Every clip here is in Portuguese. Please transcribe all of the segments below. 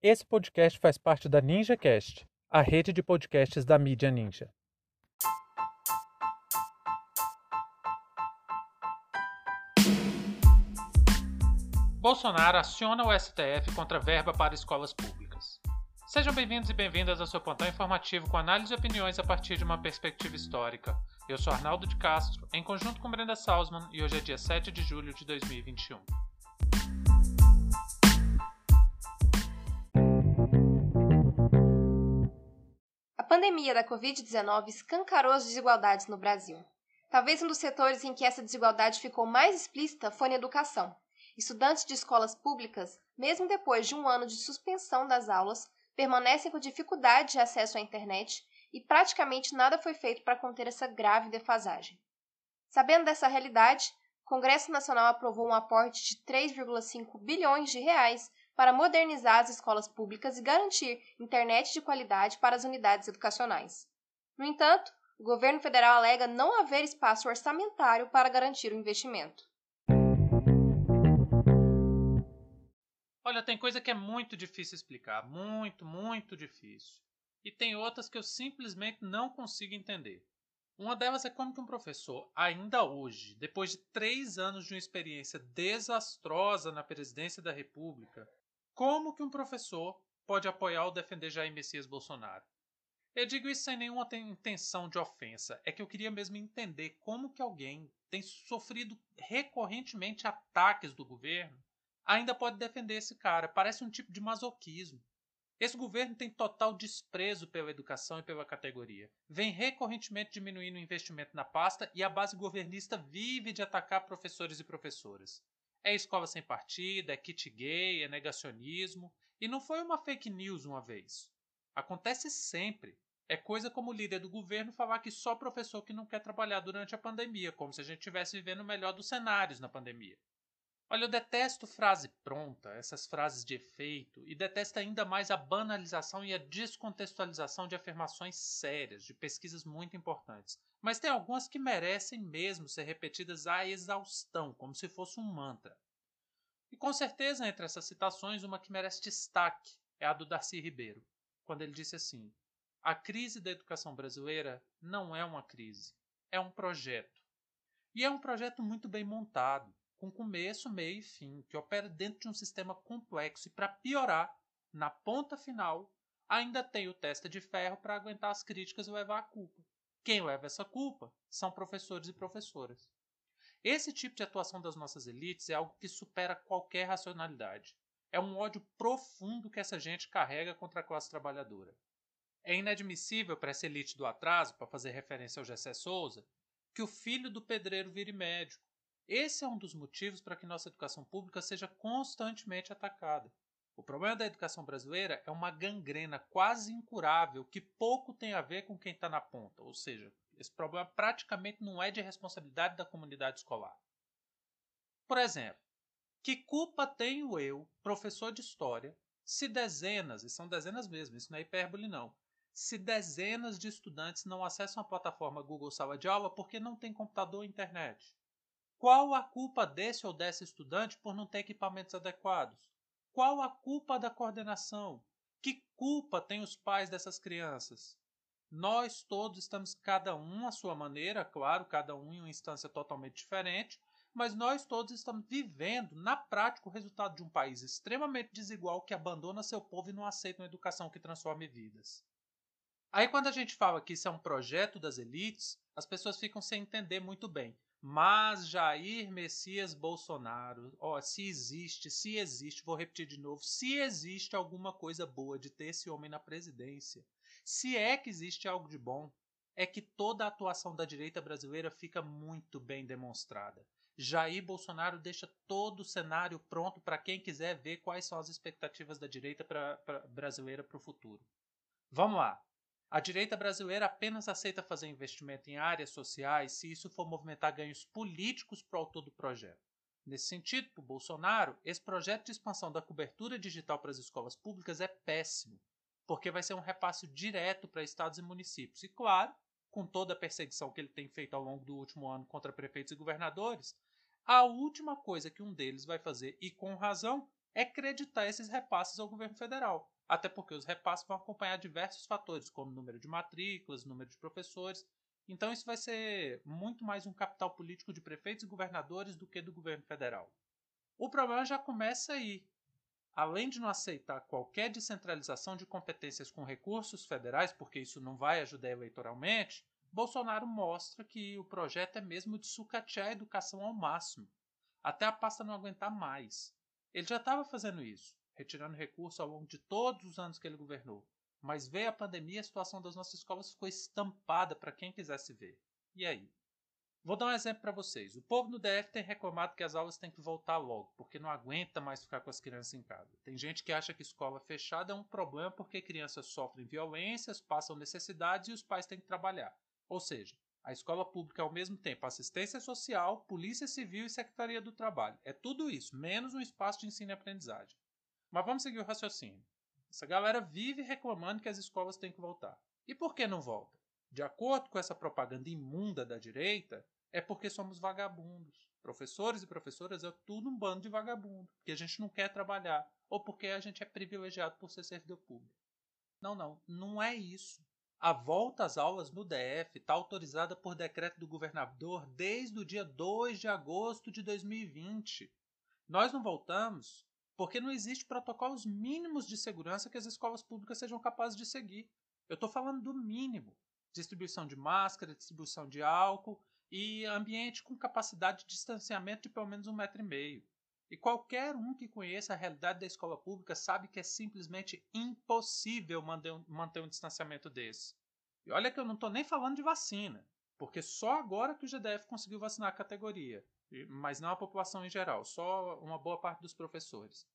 Esse podcast faz parte da NinjaCast, a rede de podcasts da mídia Ninja. Bolsonaro aciona o STF contra verba para escolas públicas. Sejam bem-vindos e bem-vindas ao seu plantão informativo com análise e opiniões a partir de uma perspectiva histórica. Eu sou Arnaldo de Castro, em conjunto com Brenda Salzman, e hoje é dia 7 de julho de 2021. Pandemia da Covid-19 escancarou as desigualdades no Brasil. Talvez um dos setores em que essa desigualdade ficou mais explícita foi na educação. Estudantes de escolas públicas, mesmo depois de um ano de suspensão das aulas, permanecem com dificuldade de acesso à internet e praticamente nada foi feito para conter essa grave defasagem. Sabendo dessa realidade, o Congresso Nacional aprovou um aporte de 3,5 bilhões de reais para modernizar as escolas públicas e garantir internet de qualidade para as unidades educacionais. No entanto, o governo federal alega não haver espaço orçamentário para garantir o investimento. Olha, tem coisa que é muito difícil explicar, muito, muito difícil e tem outras que eu simplesmente não consigo entender. Uma delas é como que um professor, ainda hoje, depois de três anos de uma experiência desastrosa na presidência da República, como que um professor pode apoiar ou defender Jair Messias Bolsonaro? Eu digo isso sem nenhuma intenção de ofensa, é que eu queria mesmo entender como que alguém tem sofrido recorrentemente ataques do governo ainda pode defender esse cara. Parece um tipo de masoquismo. Esse governo tem total desprezo pela educação e pela categoria. Vem recorrentemente diminuindo o investimento na pasta e a base governista vive de atacar professores e professoras. É escola sem partida, é kit gay, é negacionismo. E não foi uma fake news uma vez. Acontece sempre. É coisa como o líder do governo falar que só professor que não quer trabalhar durante a pandemia, como se a gente estivesse vivendo o melhor dos cenários na pandemia. Olha, eu detesto frase pronta, essas frases de efeito, e detesto ainda mais a banalização e a descontextualização de afirmações sérias, de pesquisas muito importantes. Mas tem algumas que merecem mesmo ser repetidas à exaustão, como se fosse um mantra. E com certeza, entre essas citações, uma que merece destaque é a do Darcy Ribeiro, quando ele disse assim: A crise da educação brasileira não é uma crise, é um projeto. E é um projeto muito bem montado com começo, meio e fim, que opera dentro de um sistema complexo e, para piorar, na ponta final, ainda tem o testa de ferro para aguentar as críticas e levar a culpa. Quem leva essa culpa são professores e professoras. Esse tipo de atuação das nossas elites é algo que supera qualquer racionalidade. É um ódio profundo que essa gente carrega contra a classe trabalhadora. É inadmissível para essa elite do atraso, para fazer referência ao Gessé Souza, que o filho do pedreiro vire médico, esse é um dos motivos para que nossa educação pública seja constantemente atacada. O problema da educação brasileira é uma gangrena quase incurável que pouco tem a ver com quem está na ponta, ou seja, esse problema praticamente não é de responsabilidade da comunidade escolar. Por exemplo, que culpa tenho eu, professor de história, se dezenas, e são dezenas mesmo, isso não é hipérbole não, se dezenas de estudantes não acessam a plataforma Google Sala de Aula porque não tem computador e internet? Qual a culpa desse ou dessa estudante por não ter equipamentos adequados? Qual a culpa da coordenação? Que culpa tem os pais dessas crianças? Nós todos estamos, cada um à sua maneira, claro, cada um em uma instância totalmente diferente, mas nós todos estamos vivendo, na prática, o resultado de um país extremamente desigual que abandona seu povo e não aceita uma educação que transforme vidas. Aí, quando a gente fala que isso é um projeto das elites, as pessoas ficam sem entender muito bem. Mas Jair Messias Bolsonaro, ó, se existe, se existe, vou repetir de novo, se existe alguma coisa boa de ter esse homem na presidência, se é que existe algo de bom, é que toda a atuação da direita brasileira fica muito bem demonstrada. Jair Bolsonaro deixa todo o cenário pronto para quem quiser ver quais são as expectativas da direita pra, pra brasileira para o futuro. Vamos lá. A direita brasileira apenas aceita fazer investimento em áreas sociais se isso for movimentar ganhos políticos para o autor do projeto. Nesse sentido, para o Bolsonaro, esse projeto de expansão da cobertura digital para as escolas públicas é péssimo, porque vai ser um repasse direto para estados e municípios. E, claro, com toda a perseguição que ele tem feito ao longo do último ano contra prefeitos e governadores, a última coisa que um deles vai fazer, e com razão, é creditar esses repasses ao governo federal. Até porque os repasses vão acompanhar diversos fatores, como número de matrículas, número de professores. Então, isso vai ser muito mais um capital político de prefeitos e governadores do que do governo federal. O problema já começa aí. Além de não aceitar qualquer descentralização de competências com recursos federais, porque isso não vai ajudar eleitoralmente, Bolsonaro mostra que o projeto é mesmo de sucatear a educação ao máximo, até a pasta não aguentar mais. Ele já estava fazendo isso, retirando recursos ao longo de todos os anos que ele governou. Mas veio a pandemia e a situação das nossas escolas ficou estampada para quem quisesse ver. E aí? Vou dar um exemplo para vocês. O povo no DF tem reclamado que as aulas têm que voltar logo, porque não aguenta mais ficar com as crianças em casa. Tem gente que acha que escola fechada é um problema porque crianças sofrem violências, passam necessidades e os pais têm que trabalhar. Ou seja, a escola pública é ao mesmo tempo assistência social, polícia civil e secretaria do trabalho. É tudo isso, menos um espaço de ensino e aprendizagem. Mas vamos seguir o raciocínio. Essa galera vive reclamando que as escolas têm que voltar. E por que não volta? De acordo com essa propaganda imunda da direita, é porque somos vagabundos. Professores e professoras é tudo um bando de vagabundo, porque a gente não quer trabalhar, ou porque a gente é privilegiado por ser servidor público. Não, não, não é isso. A volta às aulas no DF está autorizada por decreto do governador desde o dia 2 de agosto de 2020. Nós não voltamos porque não existe protocolos mínimos de segurança que as escolas públicas sejam capazes de seguir. Eu estou falando do mínimo: distribuição de máscara, distribuição de álcool e ambiente com capacidade de distanciamento de pelo menos um metro e meio. E qualquer um que conheça a realidade da escola pública sabe que é simplesmente impossível manter um, manter um distanciamento desse. E olha que eu não estou nem falando de vacina, porque só agora que o GDF conseguiu vacinar a categoria, mas não a população em geral, só uma boa parte dos professores.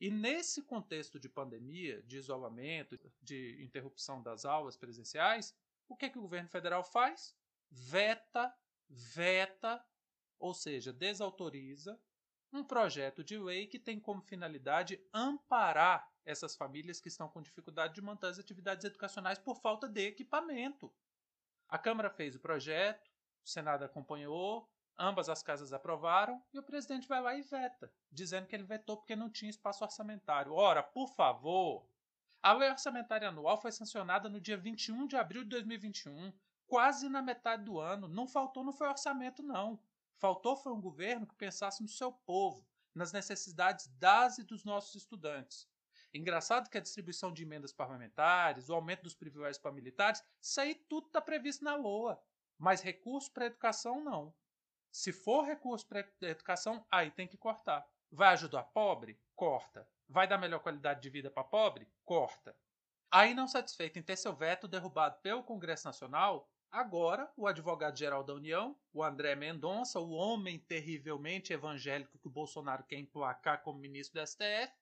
E nesse contexto de pandemia, de isolamento, de interrupção das aulas presenciais, o que, é que o governo federal faz? Veta, veta, ou seja, desautoriza um projeto de lei que tem como finalidade amparar essas famílias que estão com dificuldade de manter as atividades educacionais por falta de equipamento. A Câmara fez o projeto, o Senado acompanhou, ambas as casas aprovaram e o presidente vai lá e veta, dizendo que ele vetou porque não tinha espaço orçamentário. Ora, por favor! A lei orçamentária anual foi sancionada no dia 21 de abril de 2021, quase na metade do ano. Não faltou, não foi orçamento, não. Faltou foi um governo que pensasse no seu povo, nas necessidades das e dos nossos estudantes. Engraçado que a distribuição de emendas parlamentares, o aumento dos privilégios para militares, isso aí tudo está previsto na LOA. Mas recurso para educação, não. Se for recurso para educação, aí tem que cortar. Vai ajudar pobre? Corta. Vai dar melhor qualidade de vida para pobre? Corta. Aí, não satisfeito em ter seu veto derrubado pelo Congresso Nacional, Agora, o advogado-geral da União, o André Mendonça, o homem terrivelmente evangélico que o Bolsonaro quer emplacar como ministro do STF,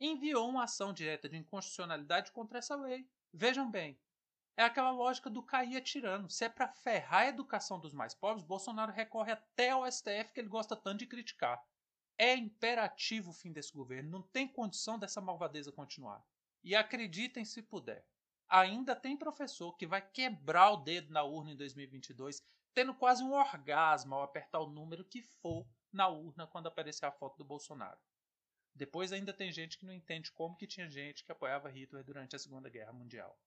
enviou uma ação direta de inconstitucionalidade contra essa lei. Vejam bem, é aquela lógica do cair atirando. Se é para ferrar a educação dos mais pobres, Bolsonaro recorre até ao STF que ele gosta tanto de criticar. É imperativo o fim desse governo, não tem condição dessa malvadeza continuar. E acreditem se puder ainda tem professor que vai quebrar o dedo na urna em 2022, tendo quase um orgasmo ao apertar o número que for na urna quando aparecer a foto do Bolsonaro. Depois ainda tem gente que não entende como que tinha gente que apoiava Hitler durante a Segunda Guerra Mundial.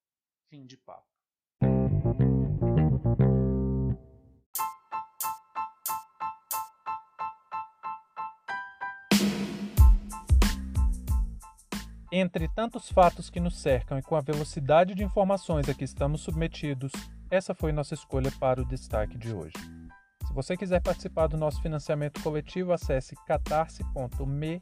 Fim de papo. Entre tantos fatos que nos cercam e com a velocidade de informações a que estamos submetidos, essa foi nossa escolha para o destaque de hoje. Se você quiser participar do nosso financiamento coletivo, acesse catarse.me